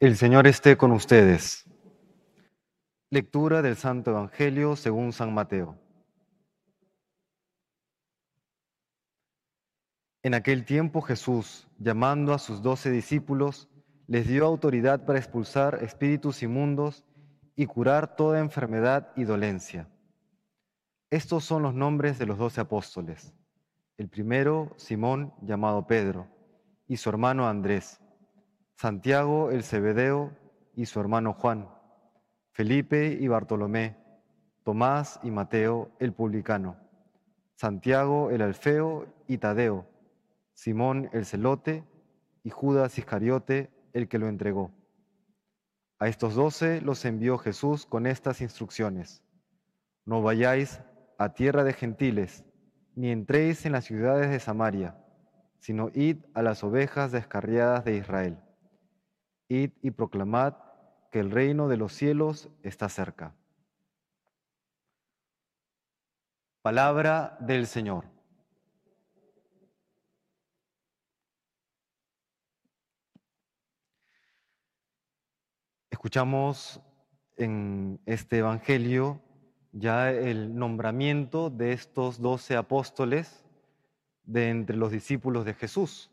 El Señor esté con ustedes. Lectura del Santo Evangelio según San Mateo. En aquel tiempo Jesús, llamando a sus doce discípulos, les dio autoridad para expulsar espíritus inmundos y curar toda enfermedad y dolencia. Estos son los nombres de los doce apóstoles. El primero, Simón, llamado Pedro, y su hermano Andrés Santiago el Cebedeo y su hermano Juan, Felipe y Bartolomé, Tomás y Mateo el publicano, Santiago el Alfeo y Tadeo, Simón el Celote y Judas Iscariote el que lo entregó. A estos doce los envió Jesús con estas instrucciones. No vayáis a tierra de gentiles, ni entréis en las ciudades de Samaria, sino id a las ovejas descarriadas de Israel. Id y proclamad que el reino de los cielos está cerca. Palabra del Señor. Escuchamos en este Evangelio ya el nombramiento de estos doce apóstoles de entre los discípulos de Jesús.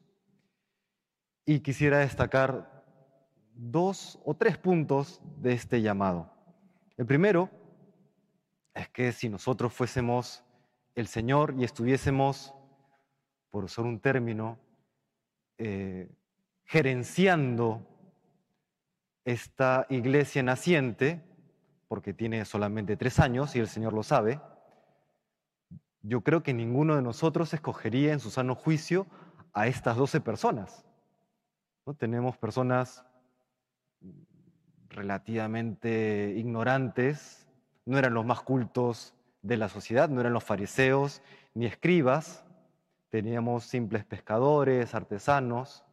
Y quisiera destacar dos o tres puntos de este llamado. El primero es que si nosotros fuésemos el Señor y estuviésemos, por usar un término, eh, gerenciando esta iglesia naciente, porque tiene solamente tres años y el Señor lo sabe, yo creo que ninguno de nosotros escogería en su sano juicio a estas doce personas. ¿No? Tenemos personas relativamente ignorantes, no eran los más cultos de la sociedad, no eran los fariseos ni escribas, teníamos simples pescadores, artesanos,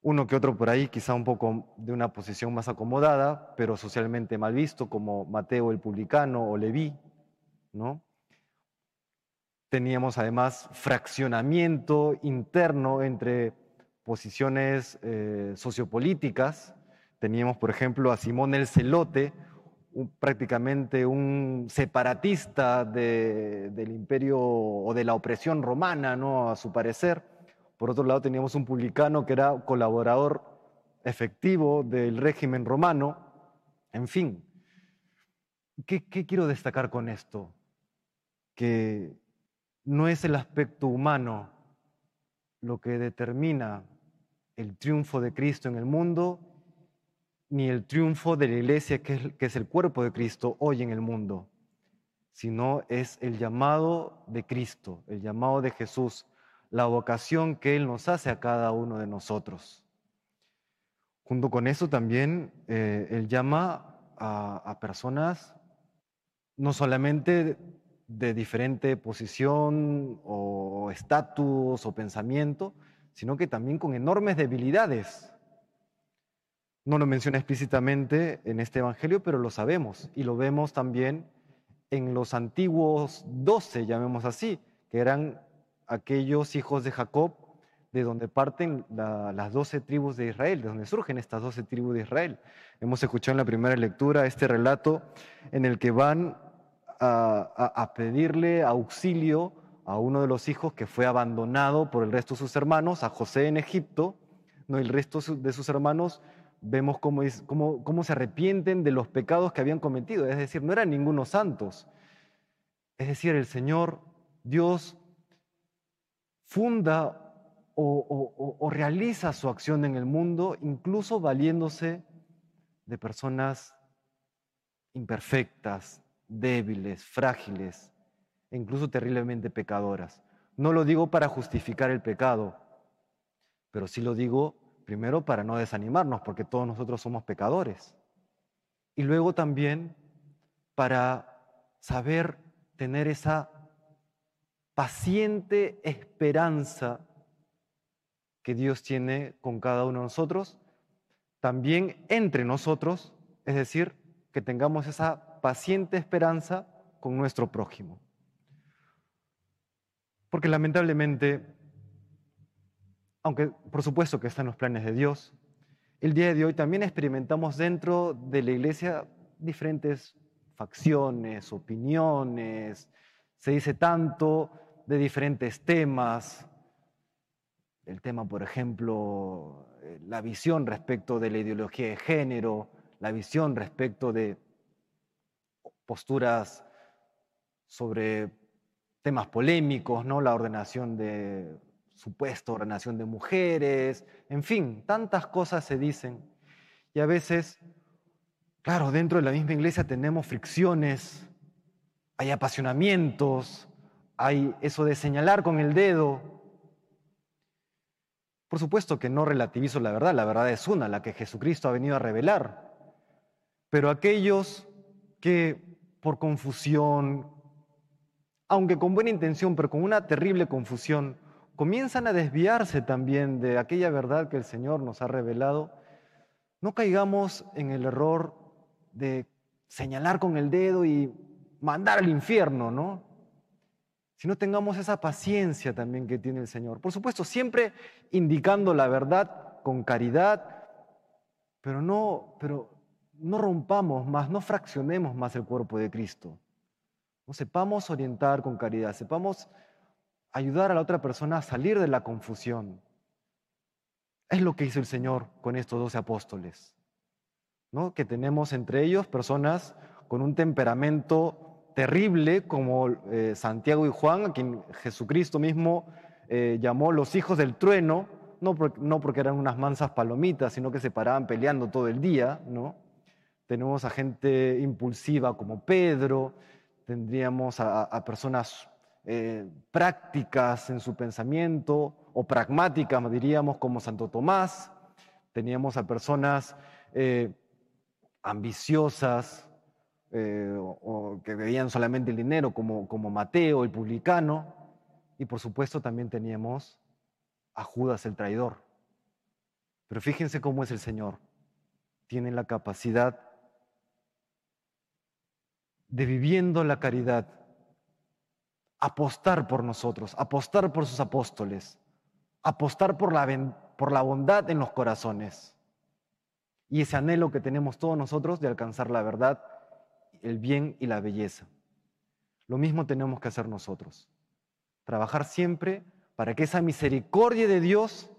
uno que otro por ahí, quizá un poco de una posición más acomodada, pero socialmente mal visto, como Mateo el publicano o Leví, ¿no? Teníamos además fraccionamiento interno entre posiciones eh, sociopolíticas, Teníamos, por ejemplo, a Simón el Celote, prácticamente un separatista del imperio o de la opresión romana, ¿no? a su parecer. Por otro lado, teníamos un publicano que era colaborador efectivo del régimen romano. En fin, ¿qué, qué quiero destacar con esto? Que no es el aspecto humano lo que determina el triunfo de Cristo en el mundo, ni el triunfo de la iglesia, que es, el cuerpo de Cristo hoy en el mundo, sino es el llamado de Cristo, el llamado de Jesús, la vocación que Él nos hace a cada uno de nosotros. Junto con eso también eh, Él llama a personas no solamente de diferente posición o estatus o pensamiento, sino que también con enormes debilidades no lo menciona explícitamente en este Evangelio, pero lo sabemos y lo vemos también en los antiguos doce, llamemos así, que eran aquellos hijos de Jacob, de donde parten las doce tribus de Israel, de donde surgen estas doce tribus de Israel. Hemos escuchado en la primera lectura este relato en el que van a, pedirle auxilio a uno de los hijos que fue abandonado por el resto de sus hermanos, a José en Egipto, no el resto de sus hermanos vemos cómo, cómo, se arrepienten de los pecados que habían cometido. Es decir, no eran ningunos santos. Es decir, el Señor, Dios, funda o, realiza su acción en el mundo, incluso valiéndose de personas imperfectas, débiles, frágiles, e incluso terriblemente pecadoras. No lo digo para justificar el pecado, pero sí lo digo Primero para no desanimarnos, porque todos nosotros somos pecadores. Y luego también para saber tener esa paciente esperanza que Dios tiene con cada uno de nosotros, también entre nosotros, es decir, que tengamos esa paciente esperanza con nuestro prójimo. Porque lamentablemente aunque por supuesto que están los planes de Dios, El día de hoy también experimentamos dentro de la iglesia diferentes facciones, opiniones, se dice tanto de diferentes temas. El tema, por ejemplo, eh, la visión respecto de la ideología de género, la visión respecto de posturas sobre temas polémicos, ¿no? La ordenación de supuesta ordenación de mujeres, en fin, tantas cosas se dicen. Y a veces, claro, dentro de la misma iglesia tenemos fricciones, hay apasionamientos, hay eso de señalar con el dedo. Por supuesto que no relativizo la verdad, la verdad es una, la que Jesucristo ha venido a revelar. Pero aquellos que por confusión, aunque con buena intención, pero con una terrible confusión, comienzan a desviarse también de aquella verdad que el Señor nos ha revelado, no caigamos en el error de señalar con el dedo y mandar al infierno, ¿no? Sino tengamos esa paciencia también que tiene el Señor. Por supuesto, siempre indicando la verdad con caridad, pero no, pero no rompamos más, no fraccionemos más el cuerpo de Cristo. No sepamos orientar con caridad, sepamos ayudar a la otra persona a salir de la confusión. Es lo que hizo el Señor con estos doce apóstoles, ¿no? que tenemos entre ellos personas con un temperamento terrible como eh, Santiago y Juan, a quien Jesucristo mismo eh, llamó los hijos del trueno, no, no porque eran unas mansas palomitas, sino que se paraban peleando todo el día, ¿no? tenemos a gente impulsiva como Pedro, tendríamos a, personas eh, prácticas en su pensamiento o pragmáticas, diríamos, como Santo Tomás, teníamos a personas eh, ambiciosas eh, o, que veían solamente el dinero, como, como Mateo, el publicano, y por supuesto también teníamos a Judas el traidor. Pero fíjense cómo es el Señor. Tiene la capacidad de viviendo la caridad, apostar por nosotros, apostar por sus apóstoles, apostar por la, por la bondad en los corazones. Y ese anhelo que tenemos todos nosotros de alcanzar la verdad, el bien y la belleza. Lo mismo tenemos que hacer nosotros. Trabajar siempre para que esa misericordia de Dios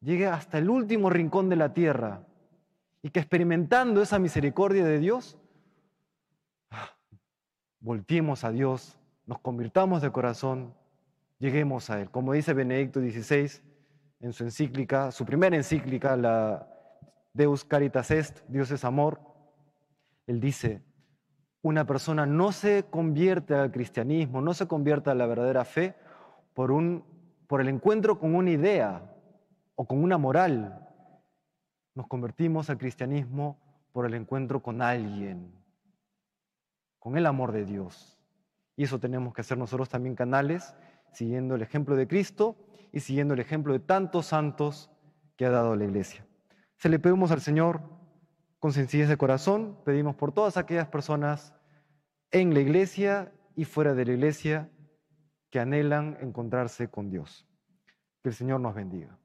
llegue hasta el último rincón de la tierra y que experimentando esa misericordia de Dios volteemos a Dios, nos convirtamos de corazón, lleguemos a Él. Como dice Benedicto XVI en su encíclica, su primera encíclica, la Deus Caritas Est, Dios es amor, Él dice, una persona no se convierte al cristianismo, no se convierte a la verdadera fe por, un, por el encuentro con una idea o con una moral. Nos convertimos al cristianismo por el encuentro con alguien, con el amor de Dios. Y eso tenemos que hacer nosotros también canales, siguiendo el ejemplo de Cristo y siguiendo el ejemplo de tantos santos que ha dado la iglesia. Se le pedimos al Señor con sencillez de corazón, pedimos por todas aquellas personas en la iglesia y fuera de la iglesia que anhelan encontrarse con Dios. Que el Señor nos bendiga.